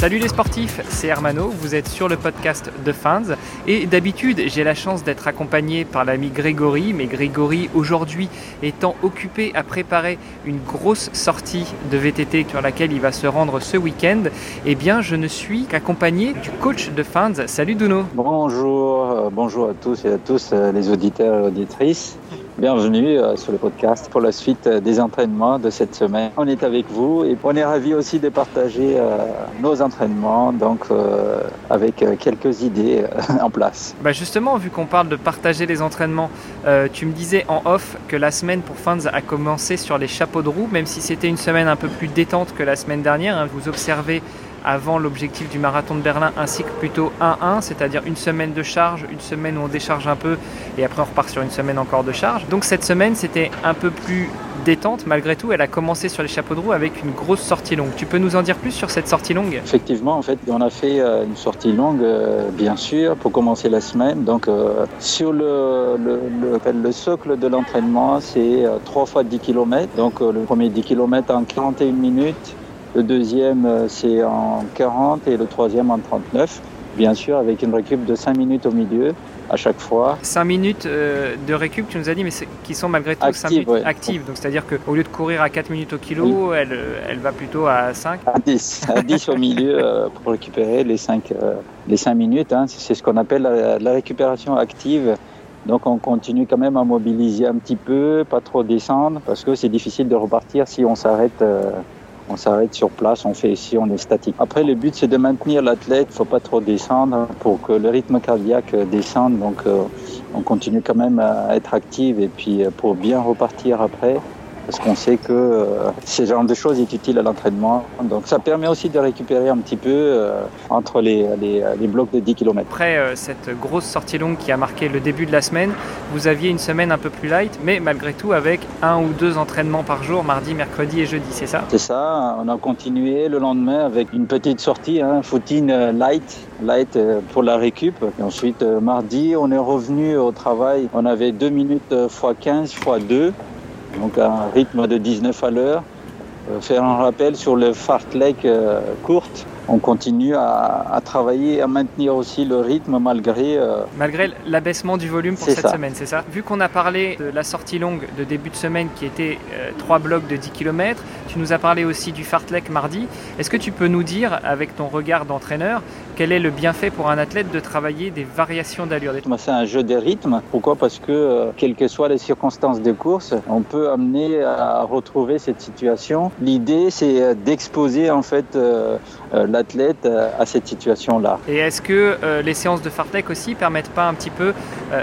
Salut les sportifs, c'est Hermano, vous êtes sur le podcast de Fans et d'habitude j'ai la chance d'être accompagné par l'ami Grégory, mais Grégory aujourd'hui étant occupé à préparer une grosse sortie de VTT sur laquelle il va se rendre ce week-end, eh bien je ne suis qu'accompagné du coach de Fans. Salut Duno. Bonjour, euh, bonjour à tous et à tous euh, les auditeurs et auditrices. Bienvenue euh, sur le podcast pour la suite euh, des entraînements de cette semaine. On est avec vous et on est ravis aussi de partager euh, nos entraînements donc avec quelques idées en place. Bah justement, vu qu'on parle de partager les entraînements, tu me disais en off que la semaine pour Fans a commencé sur les chapeaux de roue, même si c'était une semaine un peu plus détente que la semaine dernière. Hein. vous observez avant l'objectif du marathon de Berlin un cycle plutôt 1-1, c'est-à-dire une semaine de charge, une semaine où on décharge un peu et après on repart sur une semaine encore de charge. Donc cette semaine c'était un peu plus détente malgré tout. Elle a commencé sur les chapeaux de roue avec une grosse sortie longue. Tu peux nous en dire plus sur cette sortie longue? Effectivement, en fait, on a fait euh, une sortie longue, euh, bien sûr, pour commencer la semaine. Donc euh, sur le, le, le, socle de l'entraînement, c'est 3 fois 10 km. Donc le premier 10 km en 41 minutes le deuxième, euh, c'est en 40 et le troisième en 39. Bien sûr, avec une récup de 5 minutes au milieu à chaque fois. 5 minutes euh, de récup, tu nous as dit, mais qui sont malgré tout 5 minutes actives. Donc c'est-à-dire qu'au lieu de courir à 4 minutes au kilo, elle, elle, va plutôt à 5 À 10, à 10 au milieu euh, pour récupérer les 5, les 5 minutes. Hein. C'est ce qu'on appelle la, la, récupération active. Donc on continue quand même à mobiliser un petit peu, pas trop descendre, parce que c'est difficile de repartir si on s'arrête on s'arrête sur place, on fait ici, on est statique. Après, le but, c'est de maintenir l'athlète. Il faut pas trop descendre pour que le rythme cardiaque descende. Donc, euh, on continue quand même à être active et puis euh, pour bien repartir après parce qu'on sait que euh, ce genre de choses est utile à l'entraînement. Donc ça permet aussi de récupérer un petit peu euh, entre les, les, les, blocs de 10 km. Après euh, cette grosse sortie longue qui a marqué le début de la semaine, vous aviez une semaine un peu plus light, mais malgré tout avec un ou deux entraînements par jour, mardi, mercredi et jeudi, c'est ça? C'est ça, on a continué le lendemain avec une petite sortie, hein, footing light, light pour la récup. Et ensuite, mardi, on est revenu au travail, on avait 2 minutes x 15 x 2 donc un rythme de 19 à l'heure. Euh, faire un rappel sur le fartlek euh, courte. On continue à, travailler, à maintenir aussi le rythme malgré... Euh, malgré l'abaissement du volume pour cette semaine, c'est ça Vu qu'on a parlé de la sortie longue de début de semaine qui était trois blocs de 10 km, tu nous as parlé aussi du fartlek mardi. Est-ce que tu peux nous dire, avec ton regard d'entraîneur, quel est le bienfait pour un athlète de travailler des variations d'allure C'est un jeu de rythme. Pourquoi? Parce que, euh, quelles que soient les circonstances de course, on peut amener à retrouver cette situation. L'idée, c'est euh, d'exposer en fait euh, l'athlète à cette situation-là. Et est-ce que les séances de fartlek aussi permettent pas un petit peu,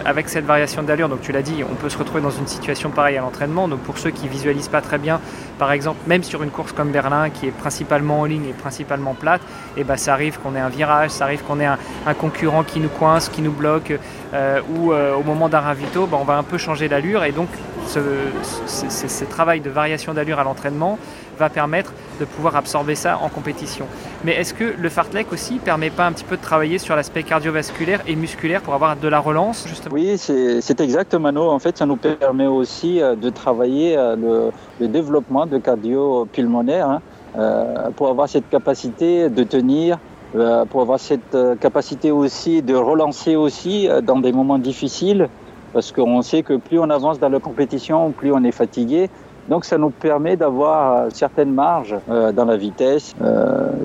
avec cette variation d'allure, donc tu l'as dit, on peut se retrouver dans une situation pareille à l'entraînement. Donc pour ceux qui visualisent pas très bien, par exemple, même sur une course comme Berlin, qui est principalement en ligne et principalement plate, et eh ben ça arrive qu'on ait un virage ça arrive qu'on ait un, concurrent qui nous coince, qui nous bloque, euh, ou euh, au moment d'un ravito, bah, on va un peu changer d'allure. Et donc, ce, travail de variation d'allure à l'entraînement va permettre de pouvoir absorber ça en compétition. Mais est-ce que le fartlek aussi permet pas un petit peu de travailler sur l'aspect cardiovasculaire et musculaire pour avoir de la relance justement? Oui, c'est exact Mano. En fait, ça nous permet aussi euh, de travailler le, développement de cardio pulmonaire hein, pour avoir cette capacité de tenir euh, pour avoir cette euh, capacité aussi de relancer aussi euh, dans des moments difficiles, parce qu'on sait que plus on avance dans la compétition, plus on est fatigué. Donc ça nous permet d'avoir certaines marges dans la vitesse.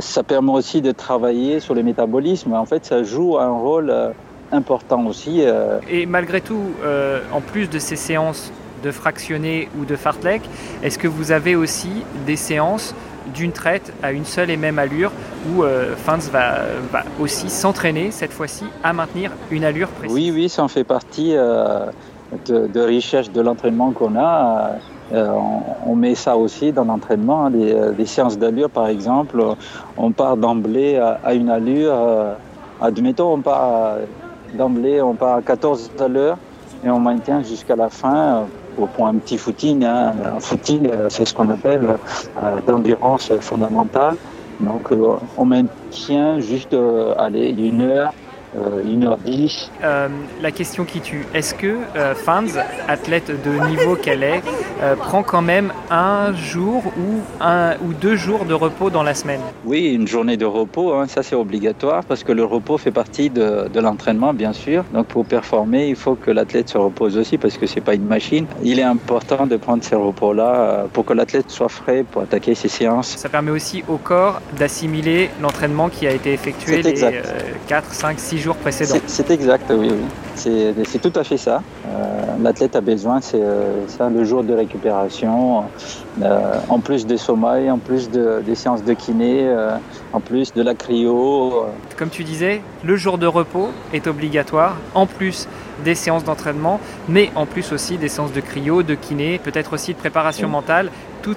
ça permet aussi de travailler sur le métabolisme. En fait, ça joue un rôle important aussi. Et malgré tout, en plus de ces séances de fractionner ou de fartlek, est-ce que vous avez aussi des séances d'une traite à une seule et même allure où euh, Fans va, aussi s'entraîner cette fois-ci à maintenir une allure précise? Oui, oui, ça en fait partie euh, de, de, recherche de l'entraînement qu'on a. Euh, on, met ça aussi dans l'entraînement, hein, des, séances d'allure par exemple. On part d'emblée à, une allure, admettons, on part d'emblée, on part à 14 à et on maintient jusqu'à la fin pour un petit footing. Hein. Un footing, euh, c'est ce qu'on appelle euh, d'endurance fondamentale. Donc, euh, on maintient juste allez, une heure 1h10. Euh, la question qui tue, est-ce que euh, Fans, athlète de niveau qu'elle est, euh, prend quand même un jour ou, un, ou deux jours de repos dans la semaine? Oui, une journée de repos, hein, ça c'est obligatoire parce que le repos fait partie de, de l'entraînement, bien sûr. Donc pour performer, il faut que l'athlète se repose aussi parce que c'est pas une machine. Il est important de prendre ces repos-là pour que l'athlète soit frais pour attaquer ses séances. Ça permet aussi au corps d'assimiler l'entraînement qui a été effectué les 4, 5, 6 jours précédents. C'est exact, oui, oui. C'est tout à fait ça. Euh, L'athlète a besoin, c'est euh, ça, le jour de récupération, euh, en plus des sommeil, en plus de, des séances de kiné, en plus de la cryo. Comme tu disais, le jour de repos est obligatoire, en plus des séances d'entraînement, mais en plus aussi des séances de cryo, de kiné, peut-être aussi de préparation mentale,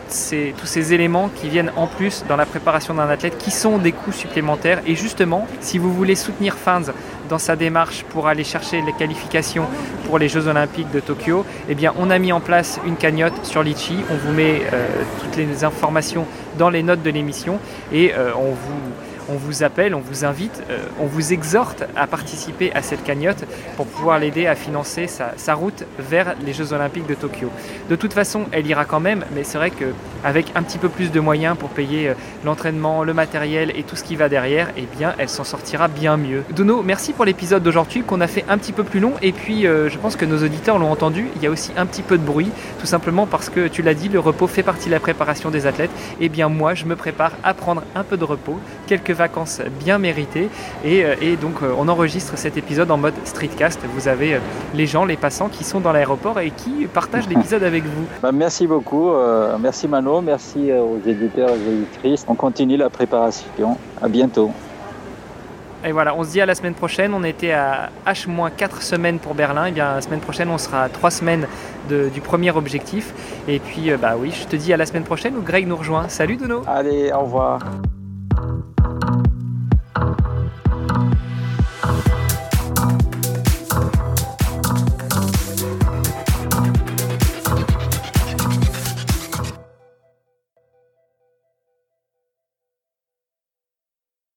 ces, tous ces éléments qui viennent en plus dans la préparation d'un athlète qui sont des coûts supplémentaires. Et justement, si vous voulez soutenir Fans dans sa démarche pour aller chercher les qualifications pour les Jeux Olympiques de Tokyo, eh bien, on a mis en place une cagnotte sur Litchi. On vous met euh, toutes les informations dans les notes de l'émission et euh, on vous on vous appelle, on vous invite, euh, on vous exhorte à participer à cette cagnotte pour pouvoir l'aider à financer sa, route vers les Jeux Olympiques de Tokyo. De toute façon, elle ira quand même, mais c'est vrai qu'avec un petit peu plus de moyens pour payer euh, l'entraînement, le matériel et tout ce qui va derrière, eh bien, elle s'en sortira bien mieux. Dono, merci pour l'épisode d'aujourd'hui qu'on a fait un petit peu plus long et puis euh, je pense que nos auditeurs l'ont entendu, il y a aussi un petit peu de bruit, tout simplement parce que tu l'as dit, le repos fait partie de la préparation des athlètes. Et eh bien moi, je me prépare à prendre un peu de repos, quelques vacances bien méritées. Et, euh, donc on enregistre cet épisode en mode streetcast. Vous avez les gens, les passants qui sont dans l'aéroport et qui partagent l'épisode avec vous. Bah, merci beaucoup. merci Mano, merci aux éditeurs et aux éditrices. On continue la préparation. À bientôt. Et voilà, on se dit à la semaine prochaine. On était à H-4 semaines pour Berlin. Et bien la semaine prochaine, on sera à 3 semaines du premier objectif. Et puis, bah oui, je te dis à la semaine prochaine où Greg nous rejoint. Salut Dono Allez, au revoir